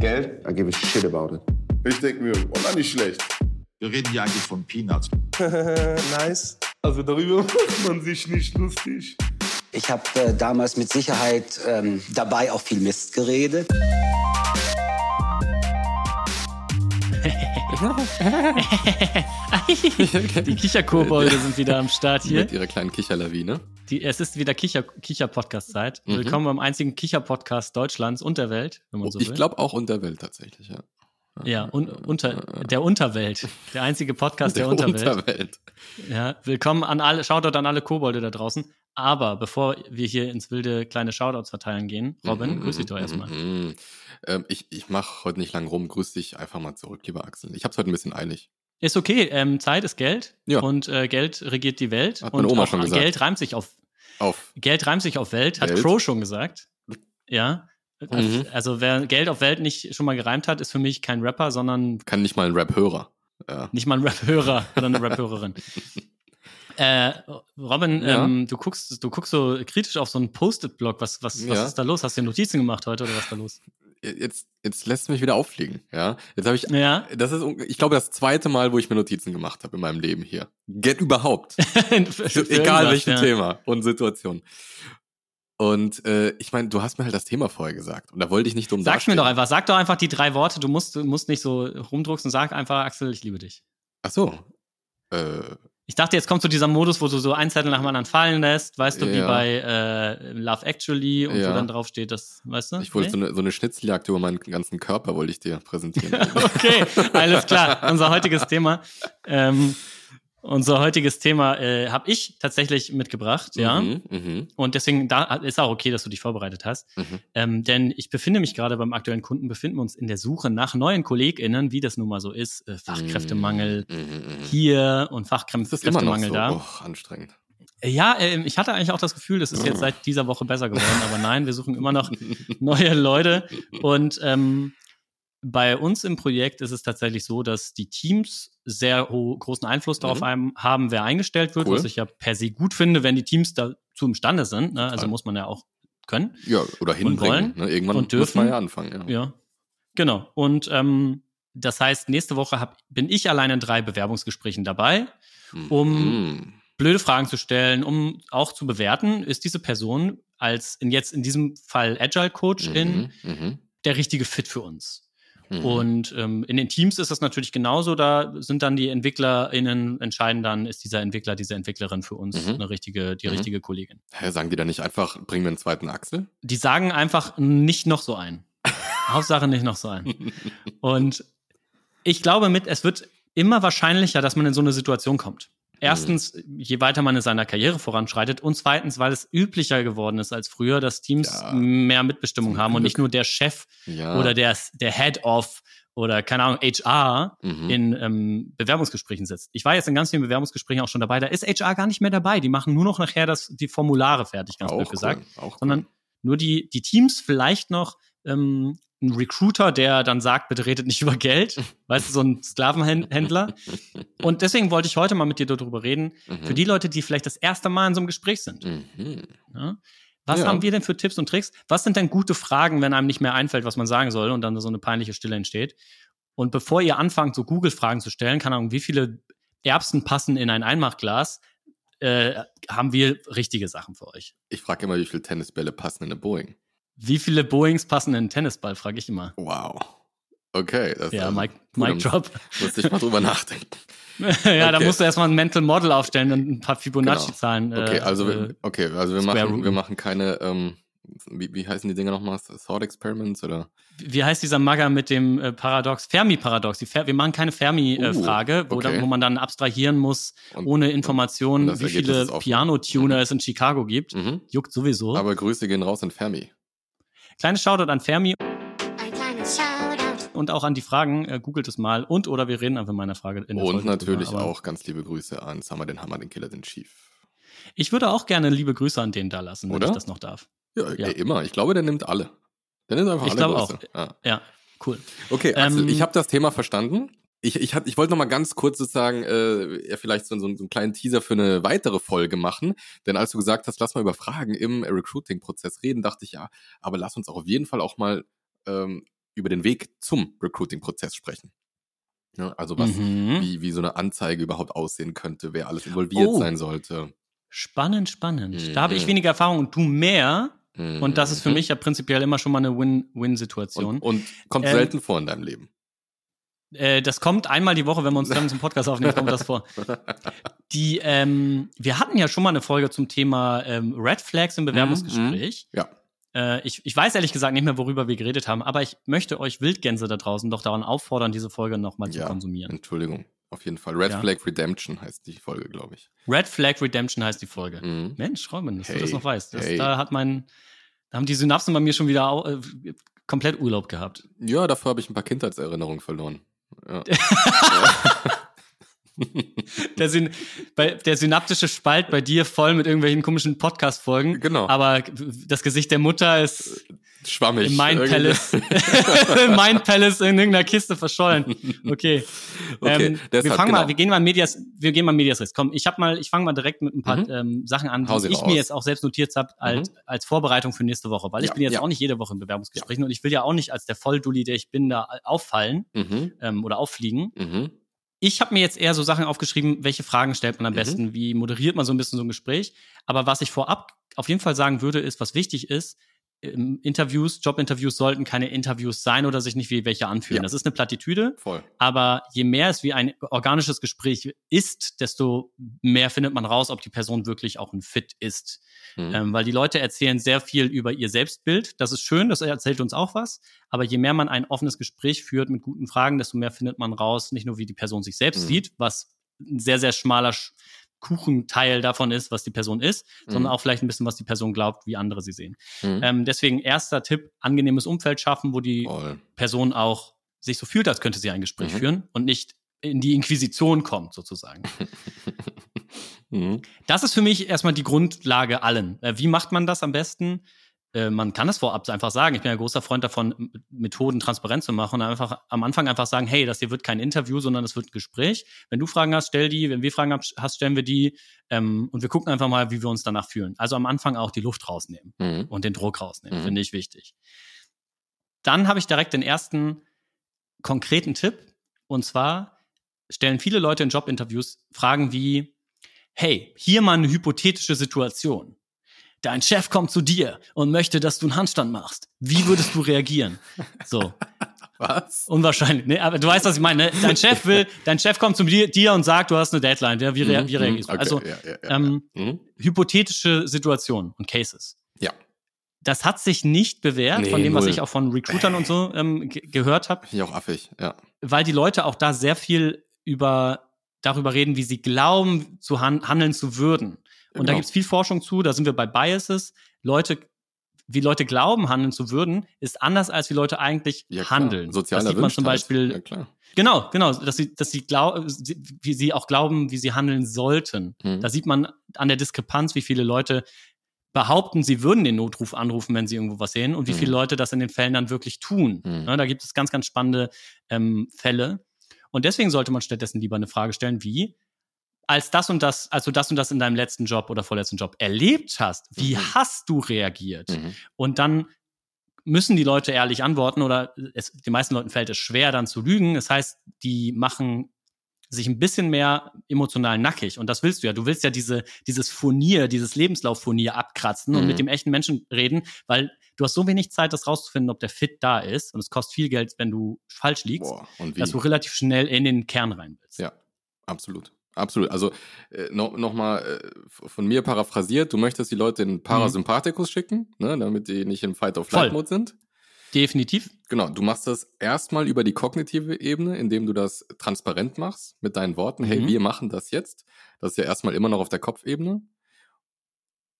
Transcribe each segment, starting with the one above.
Geld? I give a shit about it. Ich denke mir, oh, na, nicht schlecht. Wir reden hier eigentlich von Peanuts. nice. Also darüber macht man sich nicht lustig. Ich habe äh, damals mit Sicherheit ähm, dabei auch viel Mist geredet. Die Kicherkobolde sind wieder am Start hier. Mit ihrer kleinen Kicherlawine. Die, es ist wieder Kicher, Kicher-Podcast-Zeit. Mhm. Willkommen beim einzigen Kicher-Podcast Deutschlands und der Welt, wenn man so will. ich glaube auch Unterwelt tatsächlich, ja. Ja, un, unter, der Unterwelt. Der einzige Podcast der, Unterwelt. Unterwelt. Ja, willkommen an alle, Shoutout an alle Kobolde da draußen. Aber bevor wir hier ins wilde kleine Shoutouts verteilen gehen, Robin, Mhm, grüß dich doch mhm, erstmal. mhm. Ähm, ich ich mache heute nicht lang rum. Grüß dich einfach mal zurück, lieber Axel. Ich hab's heute ein bisschen eilig. Ist okay, ähm, Zeit ist Geld Ja. und äh, Geld regiert die Welt. Hat meine und Oma auch schon gesagt. Geld reimt sich auf Auf. Geld reimt sich auf Welt, hat Welt. Crow schon gesagt. Ja. Mhm. Also wer Geld auf Welt nicht schon mal gereimt hat, ist für mich kein Rapper, sondern Kann nicht mal ein Rap-Hörer. Ja. nicht mal ein Rap-Hörer oder eine Rap-Hörerin. Äh, Robin, Ja. ähm, du guckst, du guckst so kritisch auf so einen Post-it-Blog. Was, was, was Ja. ist da los? Hast du dir Notizen gemacht heute oder was ist da los? Jetzt, jetzt lässt mich wieder auffliegen. Ja. Jetzt habe ich. Ja. Das ist, ich glaube, das zweite Mal, wo ich mir Notizen gemacht habe in meinem Leben hier. Get überhaupt. Egal welchem ja. Thema und Situation. Und äh, ich meine, du hast mir halt das Thema vorher gesagt. Und da wollte ich nicht dumm Sag's mir doch einfach. Sag doch einfach die drei Worte. Du musst, du musst nicht so rumdrucksen. Sag einfach, Axel, ich liebe dich. Ach so. Äh, Ich dachte, jetzt kommt so dieser Modus, wo du so ein Zettel nach dem anderen fallen lässt, weißt du, wie Ja. bei äh, Love Actually und Ja. wo dann drauf steht, das, weißt du? ich wollte Nee? so, eine, so eine Schnitzeljagd über meinen ganzen Körper wollte ich dir präsentieren. Okay, alles klar. Unser heutiges Thema. Ähm, unser heutiges Thema äh, habe ich tatsächlich mitgebracht, ja. Mhm, mhm, Und deswegen da ist auch okay, dass du dich vorbereitet hast. mhm. Ähm, denn ich befinde mich gerade beim aktuellen Kunden, befinden wir uns in der Suche nach neuen KollegInnen, wie das nun mal so ist. Äh, Fachkräftemangel Mhm, mhm, mhm. hier und Fachkräftemangel so? da. Och, anstrengend. Ja, ähm, ich hatte eigentlich auch das Gefühl, das ist jetzt seit dieser Woche besser geworden, aber nein, wir suchen immer noch neue Leute. Und ähm, bei uns im Projekt ist es tatsächlich so, dass die Teams sehr großen Einfluss darauf Mhm. haben, wer eingestellt wird, Cool. was ich ja per se gut finde, wenn die Teams dazu imstande sind. Ne? Also Total. muss man ja auch können. Ja, oder hinbringen. wollen ne? Irgendwann und muss dürfen. man ja anfangen. Ja. Ja, genau. Und ähm, das heißt, nächste Woche hab, bin ich allein in drei Bewerbungsgesprächen dabei, um Mhm. blöde Fragen zu stellen, um auch zu bewerten, ist diese Person als in jetzt in diesem Fall Agile Coach in Mhm, mhm, der richtige Fit für uns. Mhm. Und ähm, in den Teams ist das natürlich genauso. Da sind dann die EntwicklerInnen entscheiden dann, ist dieser Entwickler, diese Entwicklerin für uns Mhm. eine richtige, die Mhm. richtige Kollegin. Hä, sagen die da nicht einfach, bringen wir einen zweiten Axel? Die sagen einfach nicht noch so ein. Hauptsache nicht noch so ein. Und ich glaube mit, es wird immer wahrscheinlicher, dass man in so eine Situation kommt. Erstens, je weiter man in seiner Karriere voranschreitet und zweitens, weil es üblicher geworden ist als früher, dass Teams Ja. mehr Mitbestimmung haben und Glück. nicht nur der Chef Ja. oder der, der Head of oder keine Ahnung, HR Mhm. in ähm, Bewerbungsgesprächen sitzt. Ich war jetzt in ganz vielen Bewerbungsgesprächen auch schon dabei, da ist HR gar nicht mehr dabei. Die machen nur noch nachher das, die Formulare fertig, ganz auch blöd cool, gesagt Auch cool. sondern nur die, die Teams vielleicht noch ähm, ein Recruiter, der dann sagt, bitte redet nicht über Geld, weißt du, so ein Sklavenhändler. Und deswegen wollte ich heute mal mit dir darüber reden, Mhm. für die Leute, die vielleicht das erste Mal in so einem Gespräch sind. Mhm. Ja? Was Ja. haben wir denn für Tipps und Tricks? Was sind denn gute Fragen, wenn einem nicht mehr einfällt, was man sagen soll und dann so eine peinliche Stille entsteht? Und bevor ihr anfangt, so Google-Fragen zu stellen, keine Ahnung, wie viele Erbsen passen in ein Einmachglas, äh, haben wir richtige Sachen für euch. Ich frage immer, wie viele Tennisbälle passen in eine Boeing. Wie viele Boeings passen in einen Tennisball, frage ich immer. Wow. Okay. Das Ja, also, Mike, Mike da Drop. Muss ich mal drüber nachdenken. ja, da Okay. musst du erstmal ein Mental Model aufstellen und ein paar Fibonacci-Zahlen. Okay, äh, also, äh, wir, okay, also wir Square machen, wir machen keine, ähm, wie, wie heißen die Dinger nochmal? Thought Experiments oder? wie heißt dieser Magger mit dem äh, Paradox? Fermi-Paradox. Fer wir machen keine Fermi-Frage, wo, Uh, okay. dann- wo man dann abstrahieren muss, Und- ohne Informationen, wie viele. Piano-Tuner es in Chicago gibt. Mhm. Juckt sowieso. Aber Grüße gehen raus in Fermi. Kleines Shoutout an Fermi Ein kleines Shoutout. und auch an die Fragen. Äh, googelt es mal. Und oder wir reden einfach in meiner Frage. In der Und Folge natürlich drüber. Auch ganz liebe Grüße an Summer den Hammer, den Killer, den Chief. Ich würde auch gerne liebe Grüße an den da lassen, wenn Oder? ich das noch darf. Ja, Ja. ey, immer. Ich glaube, der nimmt alle. Der nimmt einfach Ich alle glaube Grüße. auch. Ja. Ja, cool. Okay, Axel, Ähm, ich habe das Thema verstanden. Ich, ich, hab- ich wollte noch mal ganz kurz sozusagen äh, ja, vielleicht so, so, so einen kleinen Teaser für eine weitere Folge machen. Denn als du gesagt hast, lass mal über Fragen im Recruiting-Prozess reden, dachte ich, ja, aber lass uns auch auf jeden Fall auch mal ähm, über den Weg zum Recruiting-Prozess sprechen. Ne? Also was, Mhm. wie, wie so eine Anzeige überhaupt aussehen könnte, wer alles involviert Oh. sein sollte. Spannend, spannend. Da habe ich Mhm. weniger Erfahrung und du mehr. Und das ist für Mhm. mich ja prinzipiell immer schon mal eine Win-Win-Situation. Und, und kommt Ähm, selten vor in deinem Leben. Äh, das kommt einmal die Woche, wenn wir uns dann zum Podcast aufnehmen, kommt das vor. Die, ähm, wir hatten ja schon mal eine Folge zum Thema ähm, Red Flags im Bewerbungsgespräch. Ja. Äh, ich, ich weiß ehrlich gesagt nicht mehr, worüber wir geredet haben, aber ich möchte euch Wildgänse da draußen doch daran auffordern, diese Folge nochmal zu ja, konsumieren. Entschuldigung. Auf jeden Fall. Red Ja. Flag Redemption heißt die Folge, glaube ich. Red Flag Redemption heißt die Folge. Mhm. Mensch, Räumen, dass Hey, du das noch weißt. Das, hey. Da hat mein, da haben die Synapsen bei mir schon wieder äh, komplett Urlaub gehabt. Ja, dafür habe ich ein paar Kindheitserinnerungen verloren. Ja. Der, Syn bei, der synaptische Spalt bei dir voll mit irgendwelchen komischen Podcast-Folgen. Genau. Aber das Gesicht der Mutter ist Schwammig. im Mind Irgendwie. Palace, im Mind Palace in irgendeiner Kiste verschollen. Okay. Okay, ähm, wir deshalb, fangen genau. mal, wir gehen mal in Medias, wir gehen mal in Medias Res. Komm, ich habe mal, ich fange mal direkt mit ein paar Mhm. ähm, Sachen an, die ich raus. mir jetzt auch selbst notiert habe als, als Vorbereitung für nächste Woche, weil ich Ja, bin jetzt ja. auch nicht jede Woche in Bewerbungsgesprächen und ich will ja auch nicht als der Volldulli, der ich bin, da auffallen Mhm. ähm, oder auffliegen. Mhm. Ich habe mir jetzt eher so Sachen aufgeschrieben, welche Fragen stellt man am Mhm. besten, wie moderiert man so ein bisschen so ein Gespräch. Aber was ich vorab auf jeden Fall sagen würde, ist, was wichtig ist, Interviews, Jobinterviews sollten keine Interviews sein oder sich nicht wie welche anfühlen. Ja. Das ist eine Plattitüde, Voll. aber je mehr es wie ein organisches Gespräch ist, desto mehr findet man raus, ob die Person wirklich auch ein Fit ist. Mhm. Ähm, weil die Leute erzählen sehr viel über ihr Selbstbild. Das ist schön, das erzählt uns auch was. Aber je mehr man ein offenes Gespräch führt mit guten Fragen, desto mehr findet man raus, nicht nur wie die Person sich selbst Mhm. sieht, was ein sehr, sehr schmaler Sch- Kuchenteil davon ist, was die Person ist, sondern Mhm. auch vielleicht ein bisschen, was die Person glaubt, wie andere sie sehen. Mhm. Ähm, deswegen erster Tipp, angenehmes Umfeld schaffen, wo die Voll. Person auch sich so fühlt, als könnte sie ein Gespräch Mhm. führen und nicht in die Inquisition kommt, sozusagen. Mhm. Das ist für mich erstmal die Grundlage allen. Äh, wie macht man das am besten? Äh, man kann es vorab einfach sagen. Ich bin ein großer Freund davon, Methoden transparent zu machen und einfach am Anfang einfach sagen, hey, das hier wird kein Interview, sondern es wird ein Gespräch. Wenn du Fragen hast, stell die. Wenn wir Fragen hast, stellen wir die. Ähm, und wir gucken einfach mal, wie wir uns danach fühlen. Also am Anfang auch die Luft rausnehmen Mhm. und den Druck rausnehmen, Mhm. finde ich wichtig. Dann habe ich direkt den ersten konkreten Tipp. Und zwar stellen viele Leute in Jobinterviews Fragen wie, hey, hier mal eine hypothetische Situation. Dein Chef kommt zu dir und möchte, dass du einen Handstand machst. Wie würdest du reagieren? So, Was? unwahrscheinlich. Ne? Aber du weißt, was ich meine. Ne? Dein Chef will, dein Chef kommt zu dir, dir und sagt, du hast eine Deadline. Wie, rea Mhm, wie reagierst du? okay, Also ja, ja, ja, ähm. Mhm. hypothetische Situationen und Cases. Ja. Das hat sich nicht bewährt, Nee, von dem, was null. ich auch von Recruitern und so ähm, ge- gehört habe, ich auch affig, ja. weil die Leute auch da sehr viel über darüber reden, wie sie glauben, zu han handeln zu würden. Und da Genau. gibt's viel Forschung zu, da sind wir bei Biases. Leute, wie Leute glauben, handeln zu würden, ist anders, als wie Leute eigentlich ja handeln. Sozial das sieht man zum. Beispiel Ja, klar. Genau, genau, dass sie, dass sie glauben, wie sie auch glauben, wie sie handeln sollten. Mhm. Da sieht man an der Diskrepanz, wie viele Leute behaupten, sie würden den Notruf anrufen, wenn sie irgendwo was sehen, und wie Mhm. viele Leute das in den Fällen dann wirklich tun. Mhm. Ne, da gibt es ganz, ganz spannende ähm, Fälle. Und deswegen sollte man stattdessen lieber eine Frage stellen, wie als das und das, als du das und das in deinem letzten Job oder vorletzten Job erlebt hast, wie Mhm. hast du reagiert? Mhm. Und dann müssen die Leute ehrlich antworten oder es, den meisten Leuten fällt es schwer, dann zu lügen. Das heißt, die machen sich ein bisschen mehr emotional nackig. Und das willst du ja. Du willst ja diese, dieses Furnier, dieses Lebenslauffurnier abkratzen und Mhm. mit dem echten Menschen reden, weil du hast so wenig Zeit, das rauszufinden, ob der Fit da ist. Und es kostet viel Geld, wenn du falsch liegst, Boah, und dass du relativ schnell in den Kern rein willst. Ja, absolut. Absolut. Also äh, noch, noch mal äh, von mir paraphrasiert, du möchtest die Leute in Parasympathikus schicken, ne, damit die nicht im Fight-of-Flight-Mode sind. Definitiv. Genau, du machst das erstmal über die kognitive Ebene, indem du das transparent machst mit deinen Worten. Hey, Mhm. wir machen das jetzt. Das ist ja erstmal immer noch auf der Kopfebene.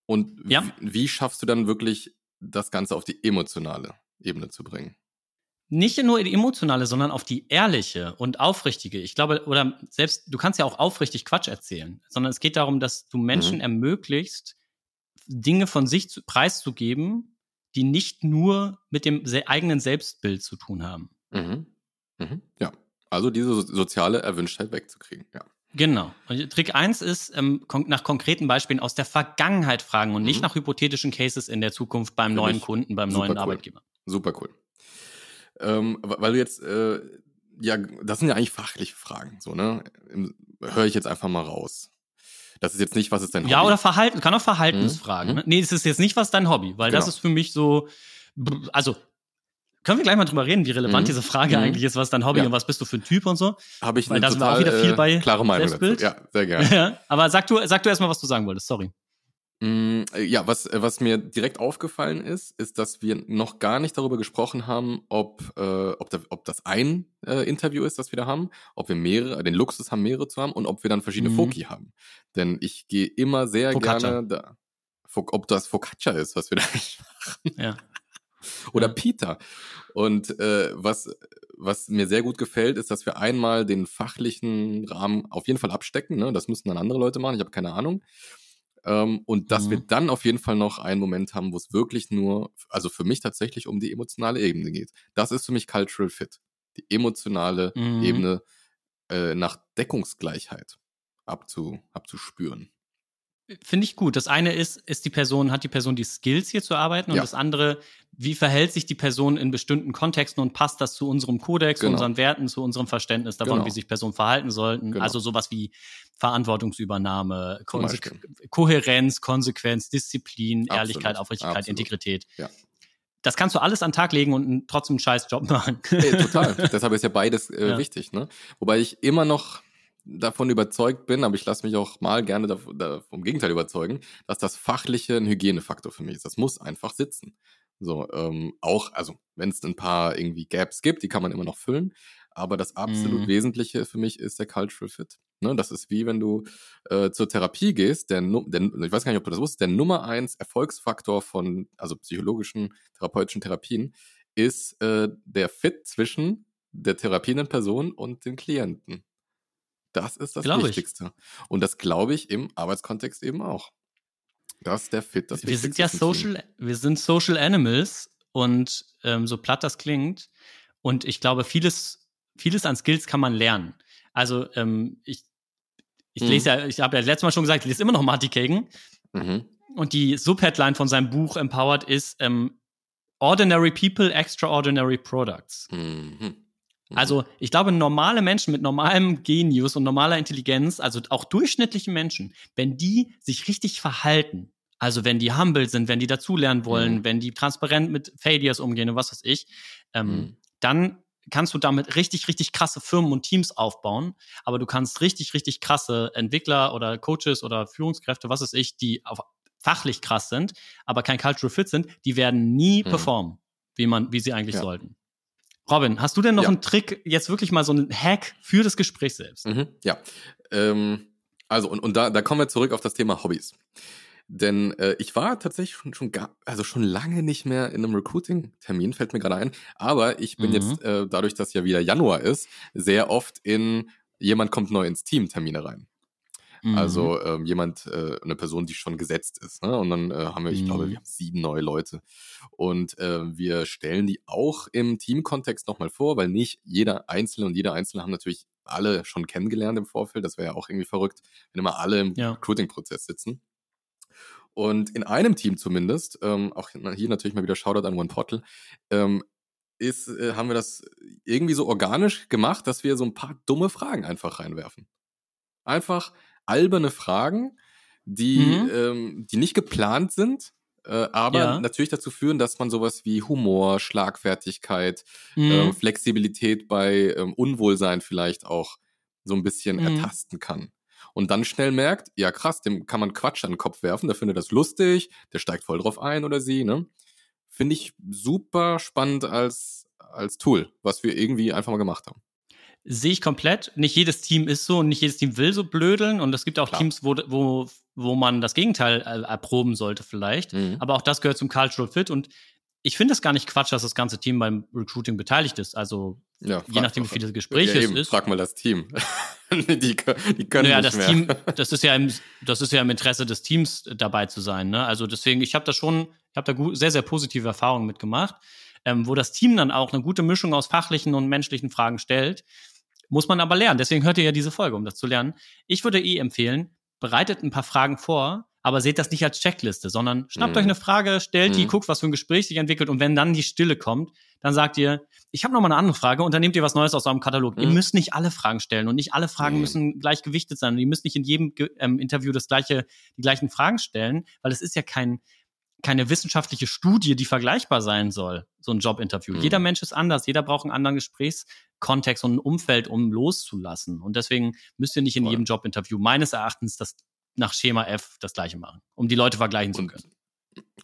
Und Ja. wie, wie schaffst du dann wirklich das Ganze auf die emotionale Ebene zu bringen? Nicht nur die emotionale, sondern auf die ehrliche und aufrichtige. Ich glaube, oder selbst, du kannst ja auch aufrichtig Quatsch erzählen, sondern es geht darum, dass du Menschen Mhm. ermöglicht, Dinge von sich zu, preiszugeben, die nicht nur mit dem eigenen Selbstbild zu tun haben. Mhm. Mhm. Ja, also diese so soziale Erwünschtheit wegzukriegen. Ja. Genau. Und Trick eins ist, ähm, kon nach konkreten Beispielen aus der Vergangenheit fragen und nicht Mhm. nach hypothetischen Cases in der Zukunft beim Finde neuen Kunden, beim neuen cool. Arbeitgeber. Super cool. Ähm, weil du jetzt, äh, ja, das sind ja eigentlich fachliche Fragen, so, ne? Höre ich jetzt einfach mal raus. Das ist jetzt nicht, was ist dein Hobby? Ja, oder Verhalten, kann auch Verhaltensfragen. Mhm. Ne? Nee, das ist jetzt nicht, was dein Hobby, weil das Genau. ist für mich so, also, können wir gleich mal drüber reden, wie relevant Mhm. diese Frage Mhm. eigentlich ist, was ist dein Hobby Ja. und was bist du für ein Typ und so. Habe ich weil da sind wir auch wieder viel äh, bei klare Meinung dazu. Ja, sehr gerne. Ja, aber sag du, sag du erstmal, was du sagen wolltest, sorry. Mm, äh, Ja, was, äh, was mir direkt aufgefallen ist, ist, dass wir noch gar nicht darüber gesprochen haben, ob, äh, ob, da, ob das ein äh, Interview ist, das wir da haben, ob wir mehrere, den Luxus haben, mehrere zu haben und ob wir dann verschiedene Mhm. Foki haben. Denn ich gehe immer sehr Focaccia. gerne da. Ob das Focaccia ist, was wir da machen. Ja. Oder Ja. Peter. Und äh, was, was mir sehr gut gefällt, ist, dass wir einmal den fachlichen Rahmen auf jeden Fall abstecken. Ne? Das müssen dann andere Leute machen, ich habe keine Ahnung. Ähm, und dass Mhm. wir dann auf jeden Fall noch einen Moment haben, wo es wirklich nur, also für mich tatsächlich um die emotionale Ebene geht. Das ist für mich Cultural Fit. Die emotionale Mhm. Ebene äh, nach Deckungsgleichheit abzu, abzuspüren. Finde ich gut. Das eine ist, ist die Person, hat die Person die Skills hier zu arbeiten und Ja. das andere, wie verhält sich die Person in bestimmten Kontexten und passt das zu unserem Kodex, zu Genau. unseren Werten, zu unserem Verständnis davon, Genau. wie sich Personen verhalten sollten. Genau. Also sowas wie Verantwortungsübernahme, Konse. Kohärenz, Konsequenz, Disziplin, Absolut. Ehrlichkeit, Aufrichtigkeit, Absolut. Integrität. Ja. Das kannst du alles an den Tag legen und trotzdem einen scheiß Job machen. Ey, total. Deshalb ist ja beides äh, Ja. wichtig. Ne? Wobei ich immer noch davon überzeugt bin, aber ich lasse mich auch mal gerne vom Gegenteil überzeugen, dass das Fachliche ein Hygienefaktor für mich ist. Das muss einfach sitzen. So, ähm, auch, also wenn es ein paar irgendwie Gaps gibt, die kann man immer noch füllen. Aber das absolut Mhm. Wesentliche für mich ist der Cultural Fit. Ne, das ist wie wenn du äh, zur Therapie gehst, der, der, ich weiß gar nicht, ob du das wusstest, der Nummer eins Erfolgsfaktor von, also psychologischen, therapeutischen Therapien, ist äh, der Fit zwischen der therapierenden Person und den Klienten. Das ist das Glaub ich. Wichtigste. Und das glaube ich im Arbeitskontext eben auch. Dass der Fit das wir sind ja ist. Social, wir sind Social Animals und ähm, so platt das klingt. Und ich glaube, vieles, vieles an Skills kann man lernen. Also ähm, ich, ich Mhm. lese ja, ich habe ja letztes Mal schon gesagt, ich lese immer noch Marty Kagan. Mhm. Und die Subheadline von seinem Buch Empowered ist ähm, Ordinary People, Extraordinary Products. Mhm. Mhm. Also ich glaube, normale Menschen mit normalem Genius und normaler Intelligenz, also auch durchschnittliche Menschen, wenn die sich richtig verhalten, also wenn die humble sind, wenn die dazulernen wollen, Mhm. wenn die transparent mit Failures umgehen und was weiß ich, ähm, Mhm. dann kannst du damit richtig, richtig krasse Firmen und Teams aufbauen. Aber du kannst richtig, richtig krasse Entwickler oder Coaches oder Führungskräfte, was weiß ich, die auf fachlich krass sind, aber kein Cultural Fit sind, die werden nie Mhm. performen, wie man, wie sie eigentlich Ja. sollten. Robin, hast du denn noch Ja. einen Trick, jetzt wirklich mal so einen Hack für das Gespräch selbst? Mhm, ja. Ähm, also, und, und da, da kommen wir zurück auf das Thema Hobbys. Denn äh, ich war tatsächlich schon, schon gar, also schon lange nicht mehr in einem Recruiting-Termin, fällt mir gerade ein. Aber ich bin Mhm. jetzt, äh, dadurch, dass ja wieder Januar ist, sehr oft in jemand kommt neu ins Team Termine rein. Mhm. Also ähm, jemand, äh, eine Person, die schon gesetzt ist. Ne? Und dann äh, haben wir, ich glaube, Mhm. wir haben sieben neue Leute. Und äh, wir stellen die auch im Teamkontext nochmal vor, weil nicht jeder Einzelne und jeder Einzelne haben natürlich alle schon kennengelernt im Vorfeld. Das wäre ja auch irgendwie verrückt, wenn immer alle im Ja. Recruiting-Prozess sitzen. Und in einem Team zumindest, ähm, auch hier natürlich mal wieder Shoutout an One Portal, ähm, ist, äh, haben wir das irgendwie so organisch gemacht, dass wir so ein paar dumme Fragen einfach reinwerfen. Einfach alberne Fragen, die, Mhm. ähm, die nicht geplant sind, äh, aber Ja. natürlich dazu führen, dass man sowas wie Humor, Schlagfertigkeit, Mhm. ähm, Flexibilität bei ähm, Unwohlsein vielleicht auch so ein bisschen Mhm. ertasten kann. Und dann schnell merkt, ja krass, dem kann man Quatsch an den Kopf werfen, der findet das lustig, der steigt voll drauf ein oder sie, ne? Finde ich super spannend als, als Tool, was wir irgendwie einfach mal gemacht haben. Sehe ich komplett. Nicht jedes Team ist so und nicht jedes Team will so blödeln. Und es gibt auch Klar. Teams, wo, wo, wo man das Gegenteil äh, erproben sollte vielleicht. Mhm. Aber auch das gehört zum Cultural Fit. Und ich finde es gar nicht Quatsch, dass das ganze Team beim Recruiting beteiligt ist. Also Ja, je nachdem, wie viele Gespräche ja, es eben, ist. Frag mal das Team. die, die können Naja, nicht das mehr. Team, das ist ja im, das ist ja im Interesse des Teams äh, dabei zu sein. Ne? Also deswegen, ich habe da schon, ich habe da sehr, sehr positive Erfahrungen mitgemacht, ähm, wo das Team dann auch eine gute Mischung aus fachlichen und menschlichen Fragen stellt. Muss man aber lernen. Deswegen hört ihr ja diese Folge, um das zu lernen. Ich würde eh empfehlen, bereitet ein paar Fragen vor, aber seht das nicht als Checkliste, sondern schnappt Mhm. euch eine Frage, stellt die, Mhm. guckt, was für ein Gespräch sich entwickelt und wenn dann die Stille kommt, dann sagt ihr, ich habe noch mal eine andere Frage und dann nehmt ihr was Neues aus eurem Katalog. Ihr Mhm. müsst nicht alle Fragen stellen und nicht alle Fragen müssen gleich gewichtet sein. Und ihr müsst nicht in jedem ähm, Interview das gleiche, die gleichen Fragen stellen, weil es ist ja kein keine wissenschaftliche Studie, die vergleichbar sein soll, so ein Jobinterview. Mhm. Jeder Mensch ist anders, jeder braucht einen anderen Gesprächskontext und ein Umfeld, um loszulassen. Und deswegen müsst ihr nicht in Voll. jedem Jobinterview meines Erachtens das nach Schema F das gleiche machen, um die Leute vergleichen zu Und können.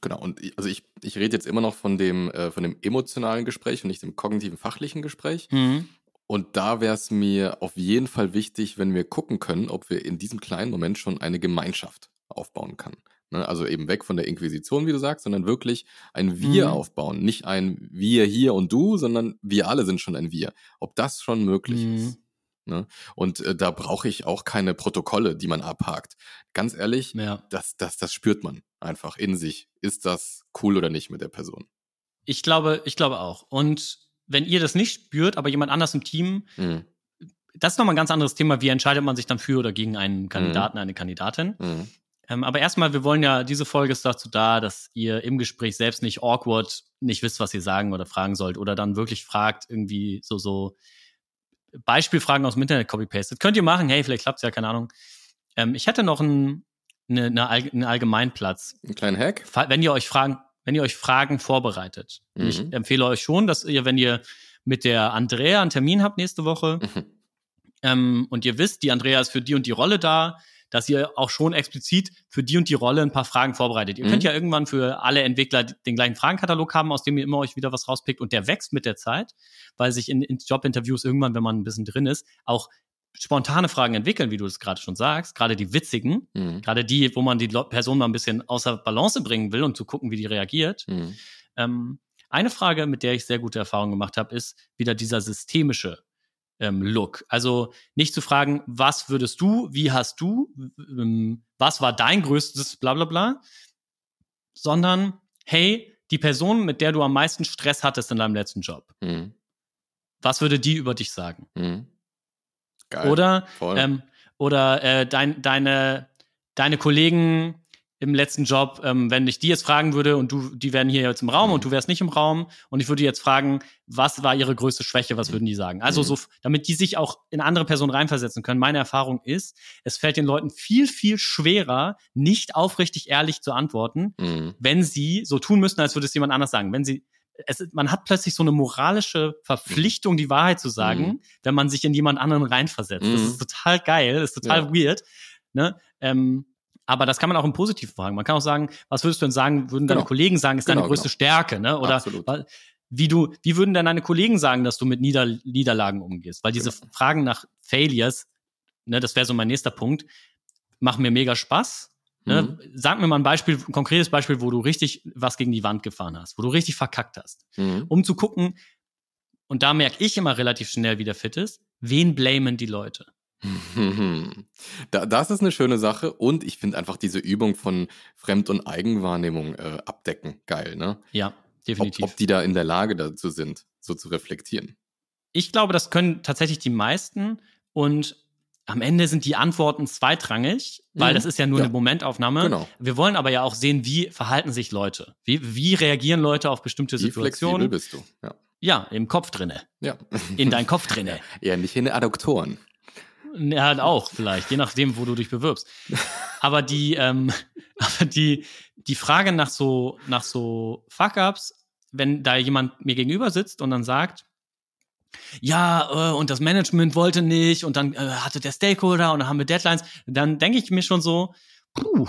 Genau, und ich- also ich, ich rede jetzt immer noch von dem, äh, von dem emotionalen Gespräch und nicht dem kognitiven fachlichen Gespräch. Mhm. Und da wäre es mir auf jeden Fall wichtig, wenn wir gucken können, ob wir in diesem kleinen Moment schon eine Gemeinschaft aufbauen können. Ne? Also eben weg von der Inquisition, wie du sagst, sondern wirklich ein Wir Mhm. aufbauen. Nicht ein Wir hier und du, sondern wir alle sind schon ein Wir. Ob das schon möglich Mhm. ist. Ne? Und äh, da brauche ich auch keine Protokolle, die man abhakt. Ganz ehrlich, Ja. das, das, das spürt man einfach in sich. Ist das cool oder nicht mit der Person? Ich glaube, ich glaube auch. Und wenn ihr das nicht spürt, aber jemand anders im Team, Mhm. das ist nochmal ein ganz anderes Thema. Wie entscheidet man sich dann für oder gegen einen Kandidaten, eine Kandidatin? Ähm, aber erstmal, wir wollen ja, diese Folge ist dazu da, dass ihr im Gespräch selbst nicht awkward nicht wisst, was ihr sagen oder fragen sollt oder dann wirklich fragt, irgendwie so, so Beispielfragen aus dem Internet copy-pastet. Könnt ihr machen, hey, vielleicht klappt's ja, keine Ahnung. Ähm, ich hätte noch einen, eine, eine, All- einen Allgemeinplatz. Einen kleinen Hack? Wenn ihr euch Fragen, wenn ihr euch Fragen vorbereitet. Mhm. Ich empfehle euch schon, dass ihr, wenn ihr mit der Andrea einen Termin habt nächste Woche, Mhm. ähm, und ihr wisst, die Andrea ist für die und die Rolle da, dass ihr auch schon explizit für die und die Rolle ein paar Fragen vorbereitet. Ihr Mhm. könnt ja irgendwann für alle Entwickler den gleichen Fragenkatalog haben, aus dem ihr immer euch wieder was rauspickt und der wächst mit der Zeit, weil sich in, in Jobinterviews irgendwann, wenn man ein bisschen drin ist, auch spontane Fragen entwickeln, wie du es gerade schon sagst, gerade die witzigen, Mhm. gerade die, wo man die Person mal ein bisschen außer Balance bringen will und zu gucken, wie die reagiert. Mhm. Ähm, eine Frage, mit der ich sehr gute Erfahrungen gemacht habe, ist wieder dieser systemische ähm, Look. Also nicht zu fragen, was würdest du, wie hast du, ähm, was war dein größtes bla bla bla, sondern hey, die Person, mit der du am meisten Stress hattest in deinem letzten Job, Mhm. was würde die über dich sagen? Mhm. Geil. Oder, Voll. ähm, oder äh, dein, deine, deine Kollegen im letzten Job, ähm, wenn ich die jetzt fragen würde und du, die wären hier jetzt im Raum Mhm. und du wärst nicht im Raum und ich würde jetzt fragen, was war ihre größte Schwäche, was würden die sagen? Also Mhm. so, damit die sich auch in andere Personen reinversetzen können. Meine Erfahrung ist, es fällt den Leuten viel, viel schwerer, nicht aufrichtig ehrlich zu antworten, Mhm. wenn sie so tun müssten, als würde es jemand anders sagen. Wenn sie, es, man hat plötzlich so eine moralische Verpflichtung, die Wahrheit zu sagen, Mhm. wenn man sich in jemand anderen reinversetzt. Das Mhm. ist total geil, das ist total weird. Ne? Ähm, aber das kann man auch im Positiven fragen. Man kann auch sagen, was würdest du denn sagen, würden deine Genau. Kollegen sagen, ist deine Genau, größte genau. Stärke, ne? Oder Absolut. wie du, wie würden denn deine Kollegen sagen, dass du mit Nieder Niederlagen umgehst? Weil diese Genau. Fragen nach Failures, ne, das wäre so mein nächster Punkt, machen mir mega Spaß. Ne? Mhm. Sag mir mal ein Beispiel, ein konkretes Beispiel, wo du richtig was gegen die Wand gefahren hast, wo du richtig verkackt hast. Mhm. Um zu gucken, und da merke ich immer relativ schnell, wie der fit ist, wen blamen die Leute? Da, das ist eine schöne Sache und ich finde einfach diese Übung von Fremd- und Eigenwahrnehmung äh, abdecken geil, ne? Ja, Ob, definitiv. ob die da in der Lage dazu sind, so zu reflektieren. ich glaube, das können tatsächlich die meisten und am Ende sind die Antworten zweitrangig, weil Mhm. das ist ja nur Ja. eine Momentaufnahme. Genau. Wir wollen aber ja auch sehen, wie verhalten sich Leute? Wie, wie reagieren Leute auf bestimmte Wie flexibel Situationen? bist du? Ja. Ja, im Kopf drinne. ja. In dein Kopf drinne. Ähnlich in den Adduktoren. Ja, halt auch vielleicht, je nachdem, wo du dich bewirbst. Aber die, ähm, aber die, die Frage nach so, nach so Fuck-Ups, wenn da jemand mir gegenüber sitzt und dann sagt, ja, äh, und das Management wollte nicht und dann äh, hatte der Stakeholder und dann haben wir Deadlines, dann denke ich mir schon so, puh.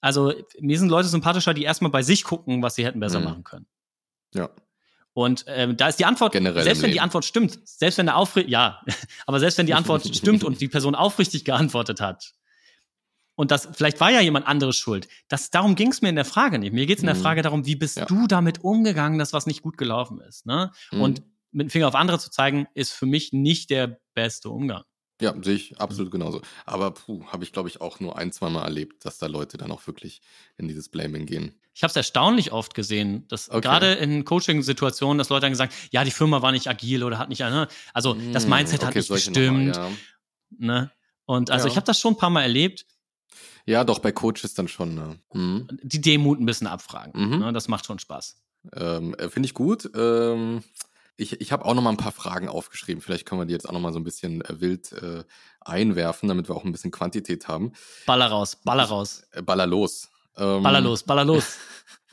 Also mir sind Leute sympathischer, die erstmal bei sich gucken, was sie hätten besser Mhm. machen können. Ja. Und ähm, da ist die Antwort, Generell selbst wenn die. Antwort stimmt, selbst wenn der aufrichtig, ja, aber selbst wenn die Antwort stimmt und die Person aufrichtig geantwortet hat, und das, vielleicht war ja jemand anderes schuld. Das, darum ging es mir in der Frage nicht. Mir geht es in der Mhm. Frage darum, wie bist Ja. du damit umgegangen, dass was nicht gut gelaufen ist. Ne? Mhm. Und mit dem Finger auf andere zu zeigen, ist für mich nicht der beste Umgang. Ja, sehe ich absolut genauso. Aber puh, habe ich, glaube ich, auch nur ein, zweimal erlebt, dass da Leute dann auch wirklich in dieses Blaming gehen. Ich habe es erstaunlich oft gesehen, dass Okay. gerade in Coaching-Situationen, dass Leute dann gesagt, ja, die Firma war nicht agil oder hat nicht, ne? also das Hm, Mindset hat okay, nicht solche gestimmt. nochmal, Ne? Und also Ja. ich habe das schon ein paar Mal erlebt. Ja, doch, bei Coaches dann schon. Ne? Mhm. Die Demut ein bisschen abfragen. Mhm. Ne? Das macht schon Spaß. Ähm, äh, Finde ich gut. Ähm, ich ich habe auch noch mal ein paar Fragen aufgeschrieben. Vielleicht können wir die jetzt auch noch mal so ein bisschen äh, wild äh, einwerfen, damit wir auch ein bisschen Quantität haben. Baller raus, baller raus. Äh, baller los. Ähm, Baller los, baller los.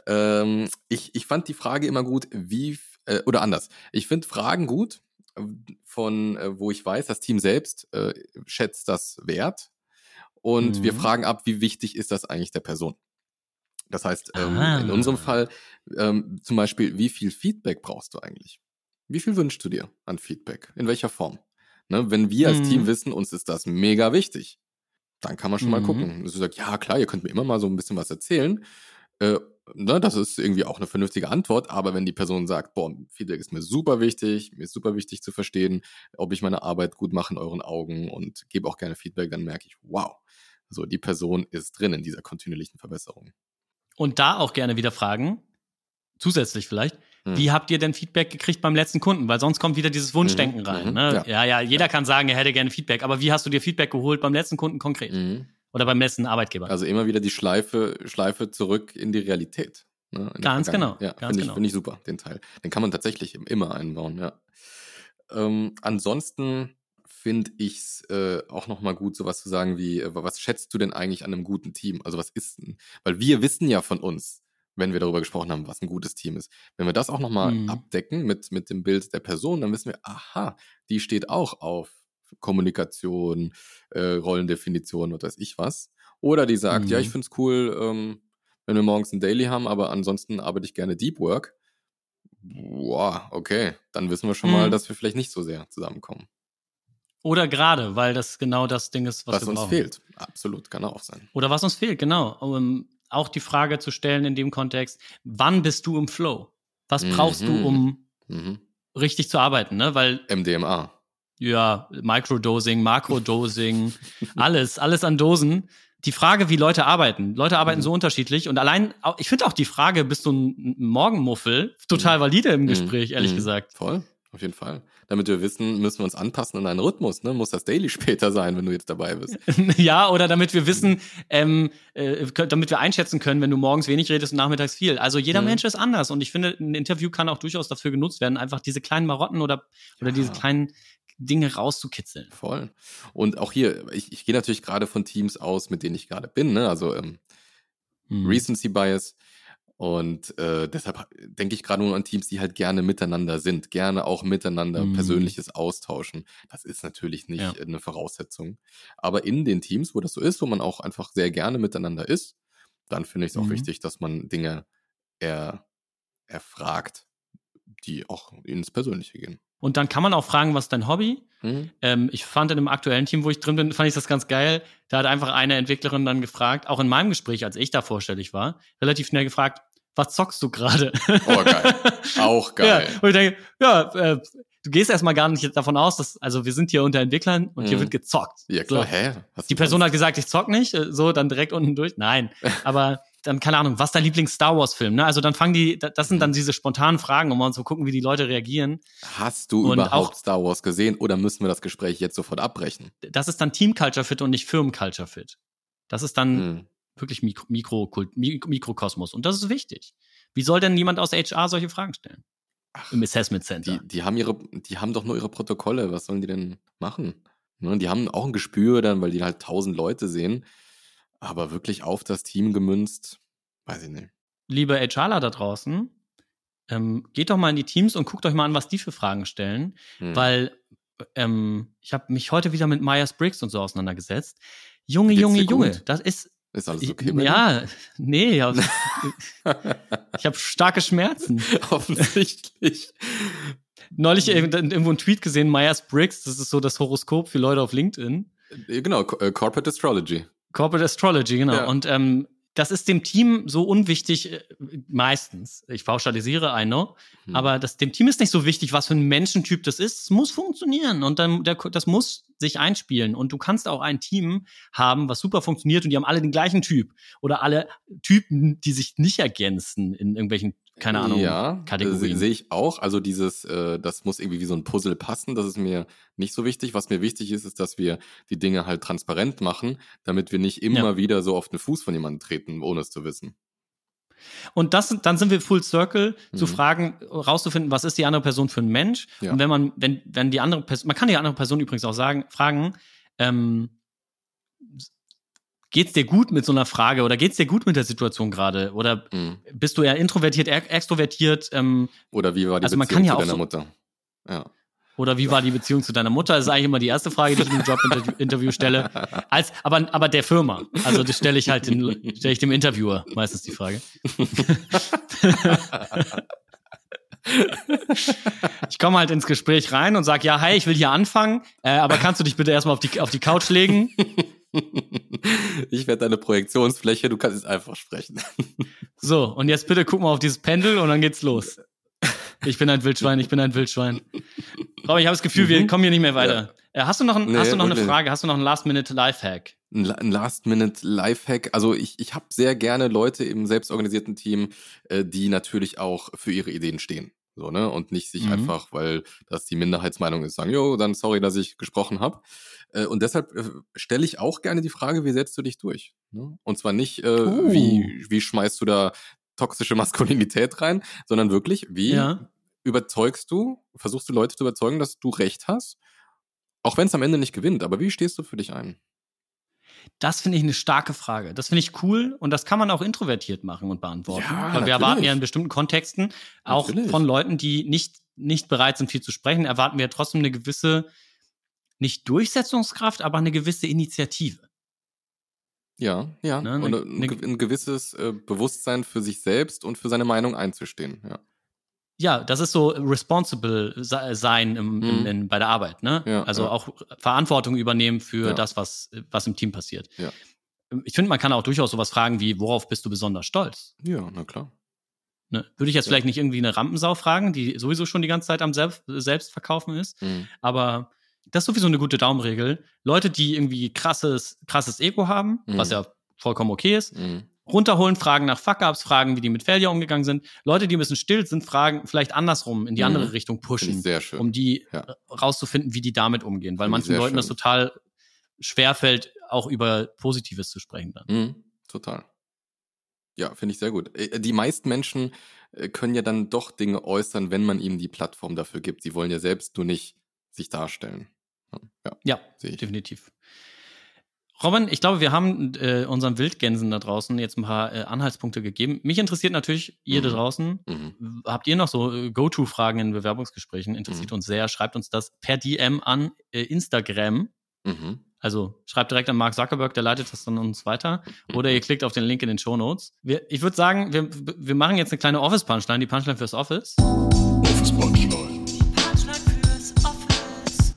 Ähm, ich, ich fand die Frage immer gut, wie, äh, oder anders. Ich finde Fragen gut, äh, von äh, wo ich weiß, das Team selbst äh, schätzt das wert. Und wir Mhm. fragen ab, wie wichtig ist das eigentlich der Person. Das heißt, ähm, Ah. in unserem Fall ähm, zum Beispiel, wie viel Feedback brauchst du eigentlich? Wie viel wünschst du dir an Feedback? In welcher Form? Ne, wenn wir als Mhm. Team wissen, uns ist das mega wichtig, dann kann man schon mal Mhm. gucken. Dass du sagst, ja klar, ihr könnt mir immer mal so ein bisschen was erzählen. Äh, ne, das ist irgendwie auch eine vernünftige Antwort, aber wenn die Person sagt, boah, Feedback ist mir super wichtig, mir ist super wichtig zu verstehen, ob ich meine Arbeit gut mache in euren Augen und gebe auch gerne Feedback, dann merke ich, wow, so die Person ist drin in dieser kontinuierlichen Verbesserung. Und da auch gerne wieder fragen, zusätzlich vielleicht, Hm. wie habt ihr denn Feedback gekriegt beim letzten Kunden? Weil sonst kommt wieder dieses Wunschdenken Mhm, rein. mhm, Ne? ja. Ja. ja, jeder kann sagen, er hätte gerne Feedback, aber wie hast du dir Feedback geholt beim letzten Kunden konkret? Mhm. Oder beim letzten Arbeitgeber? Also immer wieder die Schleife, Schleife zurück in die Realität. Ne, in Ganz genau, Ja, finde ich, genau. finde ich super, den Teil. Den kann man tatsächlich immer einbauen, ja. Ähm, ansonsten finde ich es äh, auch nochmal gut, sowas zu sagen wie, äh, was schätzt du denn eigentlich an einem guten Team? Also was ist denn? Weil wir wissen ja von uns, wenn wir darüber gesprochen haben, was ein gutes Team ist. Wenn wir das auch nochmal Mhm. abdecken mit, mit dem Bild der Person, dann wissen wir, aha, die steht auch auf Kommunikation, äh, Rollendefinition und weiß ich was. Oder die sagt, Mhm. ja, ich find's cool, ähm, wenn wir morgens ein Daily haben, aber ansonsten arbeite ich gerne Deep Work. Boah, okay. Dann wissen wir schon mal, Mhm. dass wir vielleicht nicht so sehr zusammenkommen. Oder gerade, weil das genau das Ding ist, was, Was, uns brauchen. fehlt. Absolut, kann auch sein. Oder was uns fehlt, genau. Um auch die Frage zu stellen in dem Kontext, wann bist du im Flow? Was brauchst du, Mhm. um Mhm. richtig zu arbeiten? Ne? Weil MDMA. ja, Microdosing, Makrodosing, alles, alles an Dosen. Die Frage, wie Leute arbeiten. Leute arbeiten Mhm. so unterschiedlich und allein, ich finde auch die Frage, bist du ein Morgenmuffel, total valide im Mhm. Gespräch, ehrlich Mhm. gesagt. Voll, auf jeden Fall. Damit wir wissen, müssen wir uns anpassen an einen Rhythmus. Ne? Muss das Daily später sein, wenn du jetzt dabei bist. ja, oder damit wir wissen, ähm, äh, damit wir einschätzen können, wenn du morgens wenig redest und nachmittags viel. Also jeder Mhm. Mensch ist anders und ich finde, ein Interview kann auch durchaus dafür genutzt werden, einfach diese kleinen Marotten oder, oder diese Ja. kleinen Dinge rauszukitzeln. Voll. Und auch hier, ich, ich gehe natürlich gerade von Teams aus, mit denen ich gerade bin. Ne? Also ähm, Mhm. Recency Bias. Und äh, deshalb denke ich gerade nur an Teams, die halt gerne miteinander sind, gerne auch miteinander Mhm. persönliches austauschen. Das ist natürlich nicht Ja. eine Voraussetzung. Aber in den Teams, wo das so ist, wo man auch einfach sehr gerne miteinander ist, dann finde ich es auch Mhm. wichtig, dass man Dinge er, erfragt, die auch ins Persönliche gehen. Und dann kann man auch fragen, was ist dein Hobby? Mhm. Ähm, ich fand in einem aktuellen Team, wo ich drin bin, fand ich das ganz geil. Da hat einfach eine Entwicklerin dann gefragt, auch in meinem Gespräch, als ich da vorstellig war, relativ schnell gefragt, was zockst du gerade? Oh, geil. Auch geil. Ja, und ich denke, ja, äh, du gehst erstmal gar nicht davon aus, dass, also wir sind hier unter Entwicklern und hier Mhm. wird gezockt. Ja, klar, So. hä? Hast Die Person hat gesagt, ich zock nicht, äh, so dann direkt unten durch. Nein, aber dann keine Ahnung, was ist dein Lieblings-Star Wars-Film? Ne? Also dann fangen die, da- das sind dann diese spontanen Fragen, um mal zu gucken, wie die Leute reagieren. Hast du Und überhaupt auch- Star Wars gesehen oder müssen wir das Gespräch jetzt sofort abbrechen? Das ist dann Team-Culture-Fit und nicht Firmen-Culture-Fit. Das ist dann Hm. wirklich Mikro, Mikrokult, Mik- Mikrokosmos. Und das ist wichtig. Wie soll denn jemand aus HR solche Fragen stellen? Im Assessment Center. Die, die haben ihre, die haben doch nur ihre Protokolle. Was sollen die denn machen? Ne, die haben auch ein Gespür dann, weil die halt tausend Leute sehen. Aber wirklich auf das Team gemünzt, weiß ich nicht. Liebe HRler da draußen, ähm, geht doch mal in die Teams und guckt euch mal an, was die für Fragen stellen. Hm. Weil ähm, ich habe mich heute wieder mit Myers-Briggs und so auseinandergesetzt. Junge, Geht's Junge, Junge, das ist Ist alles okay? bei dir? ja, nee, ja, ich habe starke Schmerzen. Offensichtlich. Neulich irgend- irgendwo einen Tweet gesehen, Myers-Briggs, das ist so das Horoskop für Leute auf LinkedIn. Äh, Genau, äh, Corporate Astrology. Corporate Astrology, genau. Ja. Und ähm, das ist dem Team so unwichtig, äh, meistens. Ich pauschalisiere, I know. Hm. Aber das, dem Team ist nicht so wichtig, was für ein Menschentyp das ist. Es muss funktionieren und dann, der, das muss sich einspielen. Und du kannst auch ein Team haben, was super funktioniert und die haben alle den gleichen Typ. Oder alle Typen, die sich nicht ergänzen in irgendwelchen keine Ahnung, ja, Kategorien. se- Sehe ich auch. Also dieses, äh, das muss irgendwie wie so ein Puzzle passen. Das ist mir nicht so wichtig. Was mir wichtig ist, ist, dass wir die Dinge halt transparent machen, damit wir nicht immer Ja. wieder so auf den Fuß von jemandem treten, ohne es zu wissen. Und das, dann sind wir full circle, zu Mhm. fragen, rauszufinden, was ist die andere Person für ein Mensch. Ja. Und wenn man, wenn, wenn die andere Person, man kann die andere Person übrigens auch sagen, fragen, ähm, geht's dir gut mit so einer Frage oder geht's dir gut mit der Situation gerade? Oder Mhm. bist du eher introvertiert, eher extrovertiert? Ähm, Oder wie war die Also man Beziehung kann ja zu deiner so- Mutter? Ja. oder wie war die Beziehung zu deiner Mutter? Das ist eigentlich immer die erste Frage, die ich im Jobinterview stelle. Als, aber, aber der Firma. Also das stelle ich halt den, stelle ich dem Interviewer meistens die Frage. Ich komme halt ins Gespräch rein und sage, ja, hi, ich will hier anfangen, äh, aber kannst du dich bitte erstmal auf die, auf die Couch legen? Ich werde deine Projektionsfläche, du kannst jetzt einfach sprechen. So, und jetzt bitte guck mal auf dieses Pendel und dann geht's los. Ich bin ein Wildschwein, ich bin ein Wildschwein. Robin, ich habe das Gefühl, wir kommen hier nicht mehr weiter. Äh, hast du noch, ein, Mhm. Nee, hast du noch eine. Frage? Hast du noch einen Last-Minute-Lifehack? Ein La- ein Last-Minute-Lifehack. Also ich, ich habe sehr gerne Leute im selbstorganisierten Team, äh, die natürlich auch für ihre Ideen stehen. So, ne? Und nicht sich Mhm. einfach, weil das die Minderheitsmeinung ist, sagen, jo, dann sorry, dass ich gesprochen habe. Äh, und deshalb äh, stelle ich auch gerne die Frage, wie setzt du dich durch? Ne? Und zwar nicht, äh, Uh. wie, wie schmeißt du da toxische Maskulinität rein, sondern wirklich, wie Ja. überzeugst du, versuchst du Leute zu überzeugen, dass du recht hast? Auch wenn es am Ende nicht gewinnt, aber wie stehst du für dich ein? Das finde ich eine starke Frage. Das finde ich cool und das kann man auch introvertiert machen und beantworten. Ja, Weil wir erwarten natürlich. ja in bestimmten Kontexten, auch Natürlich. von Leuten, die nicht, nicht bereit sind, viel zu sprechen, erwarten wir trotzdem eine gewisse, nicht Durchsetzungskraft, aber eine gewisse Initiative. Ja, ja. Ne, und ne- ein, ne- ein gewisses äh, Bewusstsein für sich selbst und für seine Meinung einzustehen. Ja. Ja, das ist so responsible se- sein im, im, Mhm. in, bei der Arbeit, ne? Ja, also ja. auch Verantwortung übernehmen für Ja. das, was, was im Team passiert. Ja. Ich finde, man kann auch durchaus sowas fragen wie, worauf bist du besonders stolz? ja, na klar. Ne? Würde ich jetzt vielleicht nicht irgendwie eine Rampensau fragen, die sowieso schon die ganze Zeit am Selbst Selbstverkaufen ist, Mhm. aber das ist sowieso eine gute Daumenregel. Leute, die irgendwie krasses, krasses Ego haben, Mhm. was ja vollkommen okay ist, Mhm. Runterholen, fragen nach Fuck-Ups, fragen, wie die mit Failure umgegangen sind. Leute, die ein bisschen still sind, fragen vielleicht andersrum in die Mhm. andere Richtung pushen, sehr schön. um die Ja. äh, rauszufinden, wie die damit umgehen. Weil Finde manchen Leuten das schön. total schwerfällt, auch über Positives zu sprechen dann. Mhm. Total. Ja, finde ich sehr gut. Äh, Die meisten Menschen äh, können ja dann doch Dinge äußern, wenn man ihnen die Plattform dafür gibt. Sie wollen ja selbst nur nicht sich darstellen. Ja, Ja, definitiv. Robin, ich glaube, wir haben äh, unseren Wildgänsen da draußen jetzt ein paar äh, Anhaltspunkte gegeben. Mich interessiert natürlich, ihr da Mhm. draußen, Mhm. habt ihr noch so äh, Go-To-Fragen in Bewerbungsgesprächen? Interessiert Mhm. uns sehr. Schreibt uns das per DM an äh, Instagram. Mhm. Also schreibt direkt an Mark Zuckerberg, der leitet das dann uns weiter. Oder ihr klickt auf den Link in den Show Notes. Wir, ich würde sagen, wir, wir machen jetzt eine kleine Office-Punchline, die Punchline fürs Office.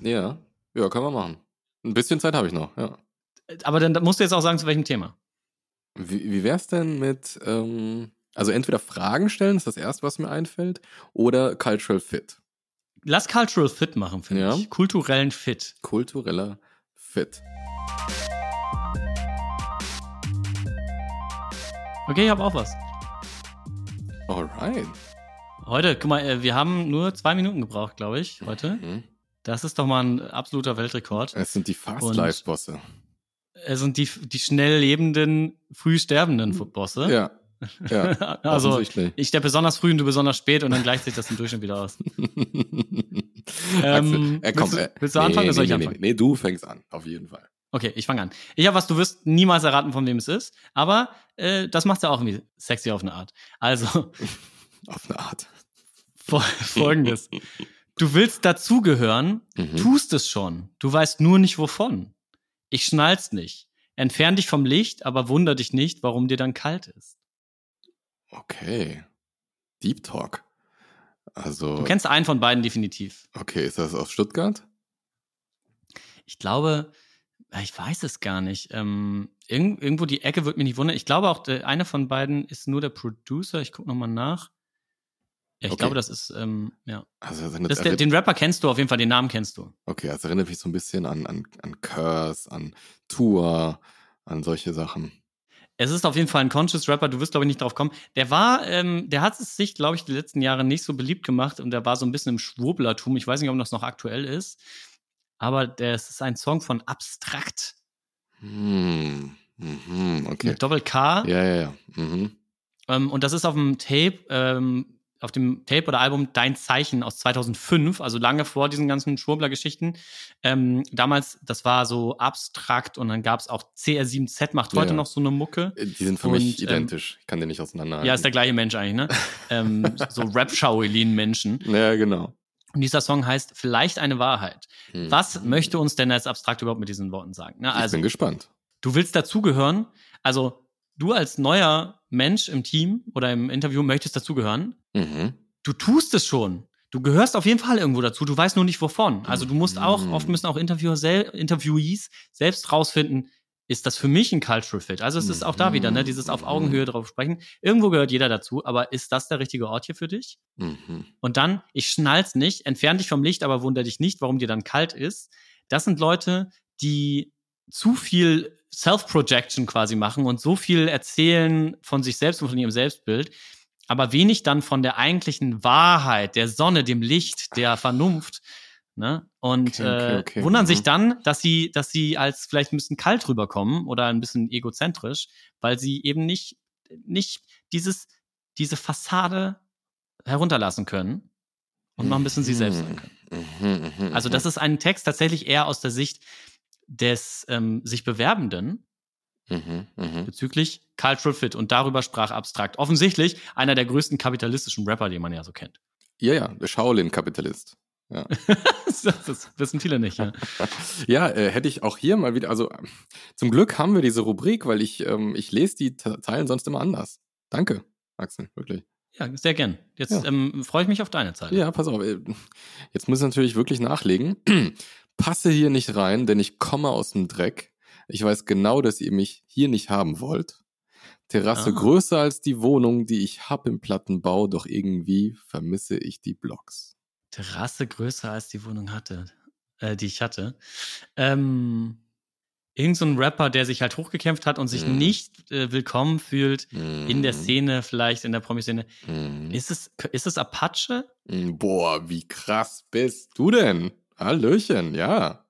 Ja. ja, können wir machen. Ein bisschen Zeit habe ich noch, ja. Aber dann musst du jetzt auch sagen, zu welchem Thema. Wie, wie wär's denn mit, ähm, also entweder Fragen stellen, ist das erste, was mir einfällt, oder Cultural Fit. Lass Cultural Fit machen, finde Ja. ich. Kulturellen Fit. Kultureller Fit. Okay, ich habe auch was. Alright. Heute, guck mal, äh, wir haben nur zwei Minuten gebraucht, glaube ich, heute. Mhm. Das ist doch mal ein absoluter Weltrekord. Es sind die Fast Und- Life Bosse. Es sind die, die schnell lebenden, früh sterbenden Bosse. Ja. Ja. also, ich sterbe besonders früh und du besonders spät und dann gleicht sich das im Durchschnitt wieder aus. Axel, äh, komm, willst du- äh, willst du anfangen oder soll ich nee, anfangen? Nee, nee, du fängst an, auf jeden Fall. Okay, ich fange an. Ich habe was, du wirst niemals erraten, von wem es ist, aber äh, das macht's ja auch irgendwie sexy auf eine Art. Also, Auf eine Art. fol- folgendes. Du willst dazugehören, Mhm. tust es schon. Du weißt nur nicht wovon. Ich schnall's nicht. Entfern dich vom Licht, aber wunder dich nicht, warum dir dann kalt ist. Okay. Deep Talk. Also, Du kennst einen von beiden definitiv. okay, ist das aus Stuttgart? Ich glaube, ich weiß es gar nicht. Ähm, irg irgendwo die Ecke wird mich nicht wundern. Ich glaube auch, der, einer von beiden ist nur der Producer. Ich gucke nochmal nach. Ja, ich Okay. glaube, das ist, ähm, ja. Also, das der, den Rapper kennst du auf jeden Fall, den Namen kennst du. okay, das erinnert mich so ein bisschen an, an, an Curse, an Tour, an solche Sachen. Es ist auf jeden Fall ein Conscious Rapper, du wirst, glaube ich, nicht drauf kommen. Der war, ähm, der hat es sich, glaube ich, die letzten Jahre nicht so beliebt gemacht und der war so ein bisschen im Schwurblertum. Ich weiß nicht, ob das noch aktuell ist, aber das ist ein Song von Abstrakt Hm. Mhm, okay. mit Doppel-K. Ja, ja, ja. Mhm. Ähm, und das ist auf dem Tape, ähm, auf dem Tape oder Album Dein Zeichen aus 2005, also lange vor diesen ganzen Schwurbler-Geschichten. Ähm, damals, das war so abstrakt und dann gab es auch CR7Z, macht heute Ja. noch so eine Mucke. Äh, Die sind für Und, mich ähm, identisch. ich kann den nicht auseinanderhalten. Ja, ist der gleiche Mensch eigentlich, ne? ähm, so Rap-Shaolin-Menschen. Ja, genau. Und dieser Song heißt Vielleicht eine Wahrheit. Hm. Was möchte uns denn als Abstrakt überhaupt mit diesen Worten sagen? Ne? Ich Also, bin gespannt. du willst dazugehören. Also, du als neuer Mensch im Team oder im Interview möchtest dazugehören. Mhm. Du tust es schon. Du gehörst auf jeden Fall irgendwo dazu. Du weißt nur nicht wovon. Also, du musst auch, Mhm. oft müssen auch Interviewer sel Interviewees selbst rausfinden, ist das für mich ein Cultural Fit? Also, es ist auch da wieder, ne, dieses auf Augenhöhe drauf sprechen. Irgendwo gehört jeder dazu, aber ist das der richtige Ort hier für dich? Mhm. Und dann, ich schnall's nicht, entfern dich vom Licht, aber wunder dich nicht, warum dir dann kalt ist. Das sind Leute, die zu viel Self-Projection quasi machen und so viel erzählen von sich selbst und von ihrem Selbstbild, aber wenig dann von der eigentlichen Wahrheit, der Sonne, dem Licht, der Vernunft. Ne? Und Okay, okay, äh, okay, wundern mhm. sich dann, dass sie, dass sie als vielleicht ein bisschen kalt rüberkommen oder ein bisschen egozentrisch, weil sie eben nicht, nicht dieses, diese Fassade herunterlassen können und noch ein bisschen sie selbst sein können. Mhm, mhm, Also das ist ein Text tatsächlich eher aus der Sicht des ähm, sich Bewerbenden Mhm, mhm. bezüglich Cultural Fit und darüber sprach Abstrakt. Offensichtlich einer der größten kapitalistischen Rapper, den man ja so kennt. Ja, ja, der Shaolin-Kapitalist. Ja, das, wissen viele nicht. Ja. ja äh, hätte ich auch hier mal wieder, also zum Glück haben wir diese Rubrik, weil ich, ähm, ich lese die Zeilen sonst immer anders. Danke, Axel, wirklich. ja, sehr gern. Jetzt Ja. ähm, freue ich mich auf deine Zeit. Ja, pass auf, äh, jetzt muss ich natürlich wirklich nachlegen. Passe hier nicht rein, denn ich komme aus dem Dreck. Ich weiß genau, dass ihr mich hier nicht haben wollt. Terrasse Ah. größer als die Wohnung, die ich hab im Plattenbau, doch irgendwie vermisse ich die Blocks. Terrasse größer als die Wohnung hatte, äh, die ich hatte. Ähm, irgend so ein Rapper, der sich halt hochgekämpft hat und sich Mhm. nicht äh, willkommen fühlt in der Mhm. Szene, vielleicht in der Promi-Szene. Mhm. Ist es, ist es Apache? Mm, Boah, wie krass bist du denn? Hallöchen, ja.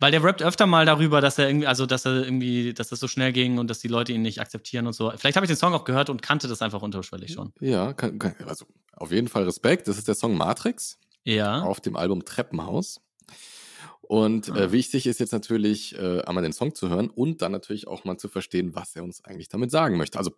Weil der rappt öfter mal darüber, dass er irgendwie, also dass er irgendwie, dass das so schnell ging und dass die Leute ihn nicht akzeptieren und so. Vielleicht habe ich den Song auch gehört und kannte das einfach unterschwellig schon. Ja, kann, kann, also auf jeden Fall Respekt. Das ist der Song Matrix. Ja. auf dem Album Treppenhaus. Und äh, wichtig ist jetzt natürlich, äh, einmal den Song zu hören und dann natürlich auch mal zu verstehen, was er uns eigentlich damit sagen möchte. Also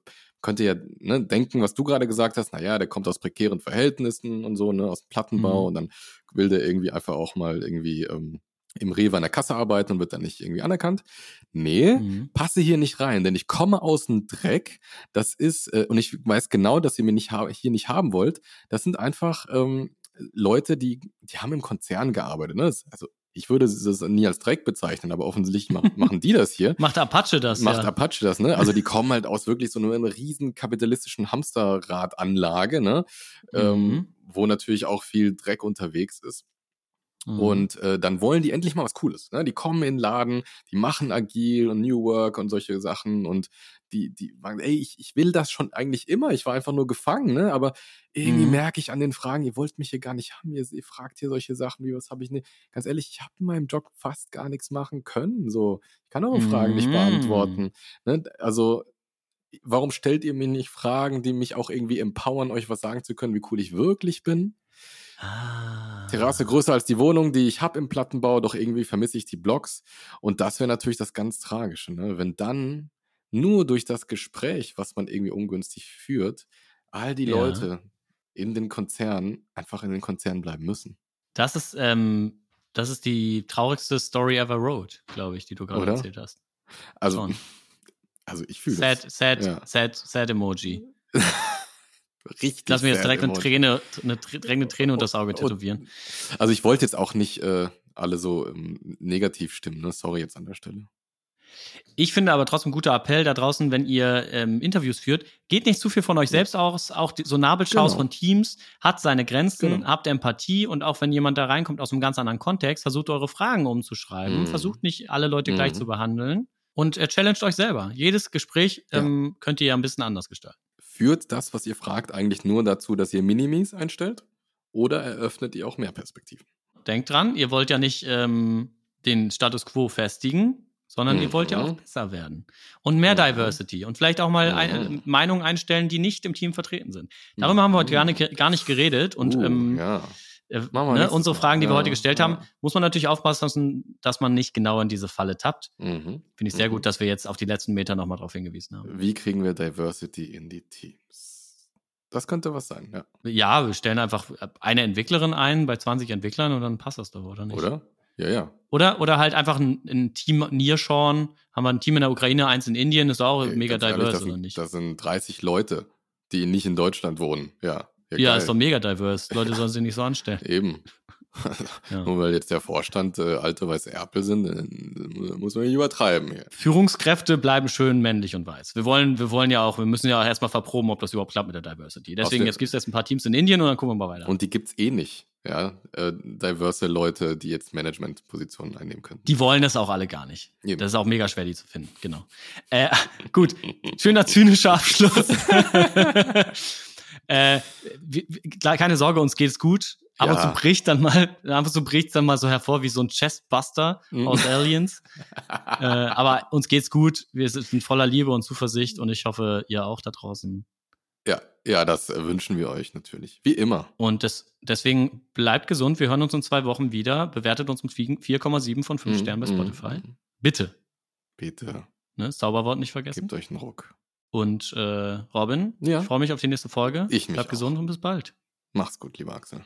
könnte ja ne, denken, was du gerade gesagt hast, naja, der kommt aus prekären Verhältnissen und so, ne, aus dem Plattenbau Mhm. und dann will der irgendwie einfach auch mal irgendwie ähm, im Rewe an der Kasse arbeiten und wird dann nicht irgendwie anerkannt. Nee, Mhm. passe hier nicht rein, denn ich komme aus dem Dreck. Das ist, äh, und ich weiß genau, dass ihr mich nicht hier nicht haben wollt. Das sind einfach ähm, Leute, die, die haben im Konzern gearbeitet. Ne? Also ich würde das nie als Dreck bezeichnen, aber offensichtlich mach, machen die das hier. Macht Apache das, Macht ja. Apache das, ne? Also die kommen halt aus wirklich so einer riesen kapitalistischen Hamsterradanlage, ne? Ähm, Mhm. wo natürlich auch viel Dreck unterwegs ist. Mhm. Und äh, dann wollen die endlich mal was Cooles. Ne? Die kommen in den Laden, die machen agil und New Work und solche Sachen und die, die sagen, ey, ich, ich will das schon eigentlich immer. Ich war einfach nur gefangen, ne? Aber irgendwie Mhm. merke ich an den Fragen, ihr wollt mich hier gar nicht haben. Ihr, ihr fragt hier solche Sachen wie, was habe ich nicht. Ganz ehrlich, ich habe in meinem Job fast gar nichts machen können. So, ich kann eure Fragen nicht Mhm. beantworten. Ne? Also, warum stellt ihr mir nicht Fragen, die mich auch irgendwie empowern, euch was sagen zu können, wie cool ich wirklich bin? Ah. Terrasse größer als die Wohnung, die ich habe im Plattenbau, doch irgendwie vermisse ich die Blocks. Und das wäre natürlich das ganz Tragische, ne? wenn dann nur durch das Gespräch, was man irgendwie ungünstig führt, all die Ja. Leute in den Konzernen einfach in den Konzernen bleiben müssen. Das ist, ähm, das ist die traurigste Story ever wrote, glaube ich, die du gerade erzählt hast. Also, Schon. also ich fühle Sad, das. sad, Ja. sad, sad Emoji. Richtig. Lass mir jetzt direkt eine. Träne, eine drängende Träne unter das Auge Und- tätowieren. Also ich wollte jetzt auch nicht äh, alle so ähm, negativ stimmen, ne? Sorry jetzt an der Stelle. Ich finde aber trotzdem guter Appell da draußen, wenn ihr ähm, Interviews führt, geht nicht zu viel von euch selbst aus. Auch die, so Nabelschaus Genau. von Teams hat seine Grenzen, Genau. habt Empathie und auch wenn jemand da reinkommt aus einem ganz anderen Kontext, versucht eure Fragen umzuschreiben. Mhm. Versucht nicht alle Leute gleich Mhm. zu behandeln. Und äh, challenged euch selber. Jedes Gespräch Ja. ähm, könnt ihr ja ein bisschen anders gestalten. Führt das, was ihr fragt, eigentlich nur dazu, dass ihr Minimis einstellt? Oder eröffnet ihr auch mehr Perspektiven? Denkt dran, ihr wollt ja nicht ähm, den Status quo festigen, sondern ihr wollt ja Mhm. auch besser werden. Und mehr Mhm. Diversity. Und vielleicht auch mal ein, Mhm. Meinungen einstellen, die nicht im Team vertreten sind. Darüber haben wir heute gar nicht, gar nicht geredet. Und Uh, ähm, ja. Machen wir ne, unsere. Fragen, die wir heute gestellt ja. haben, muss man natürlich aufpassen, dass man nicht genau in diese Falle tappt. Mhm. Finde ich sehr Mhm. gut, dass wir jetzt auf die letzten Meter nochmal drauf hingewiesen haben. Wie kriegen wir Diversity in die Teams? Das könnte was sein, ja. Ja, wir stellen einfach eine Entwicklerin ein bei 20 Entwicklern und dann passt das doch, oder nicht? Oder? Ja, ja. Oder, oder halt einfach ein, ein Team Nearshore, haben wir ein Team in der Ukraine, eins in Indien, ist auch Ey, mega ehrlich, diverse, oder sind, nicht? Das sind 30 Leute, die nicht in Deutschland wohnen. Ja. Ja, geil. ist doch mega diverse. Leute sollen sich nicht so anstellen. Eben. Ja. Nur weil jetzt der Vorstand äh, alte weiße Erpel sind, äh, muss man nicht übertreiben hier. Führungskräfte bleiben schön männlich und weiß. Wir wollen, wir wollen ja auch, wir müssen ja auch erstmal verproben, ob das überhaupt klappt mit der Diversity. Deswegen, jetzt gibt es jetzt ein paar Teams in Indien und dann gucken wir mal weiter. Und die gibt's eh nicht. Ja, äh, diverse Leute, die jetzt Managementpositionen einnehmen können. Die wollen das auch alle gar nicht. Eben. Das ist auch mega schwer, die zu finden. Genau. Äh, gut, schöner zynischer Abschluss. äh, klar, keine Sorge, uns geht's gut. Aber Ja. zu bricht dann mal, ab und zu bricht dann mal so hervor wie so ein Chestbuster Mhm. aus Aliens. äh, aber uns geht's gut. Wir sind voller Liebe und Zuversicht und ich hoffe, ihr auch da draußen. Ja, ja, das äh, wünschen wir euch natürlich. Wie immer. Und das, deswegen bleibt gesund. Wir hören uns in zwei Wochen wieder. Bewertet uns mit 4,7 von 5 Mhm, Sternen bei mhm, Spotify. mhm. Bitte. Bitte, Ne? Das Zauberwort nicht vergessen. gebt euch einen Ruck. Und äh, Robin, Ja. ich freue mich auf die nächste Folge. Ich mich Bleib auch. gesund und bis bald. Macht's gut, lieber Axel.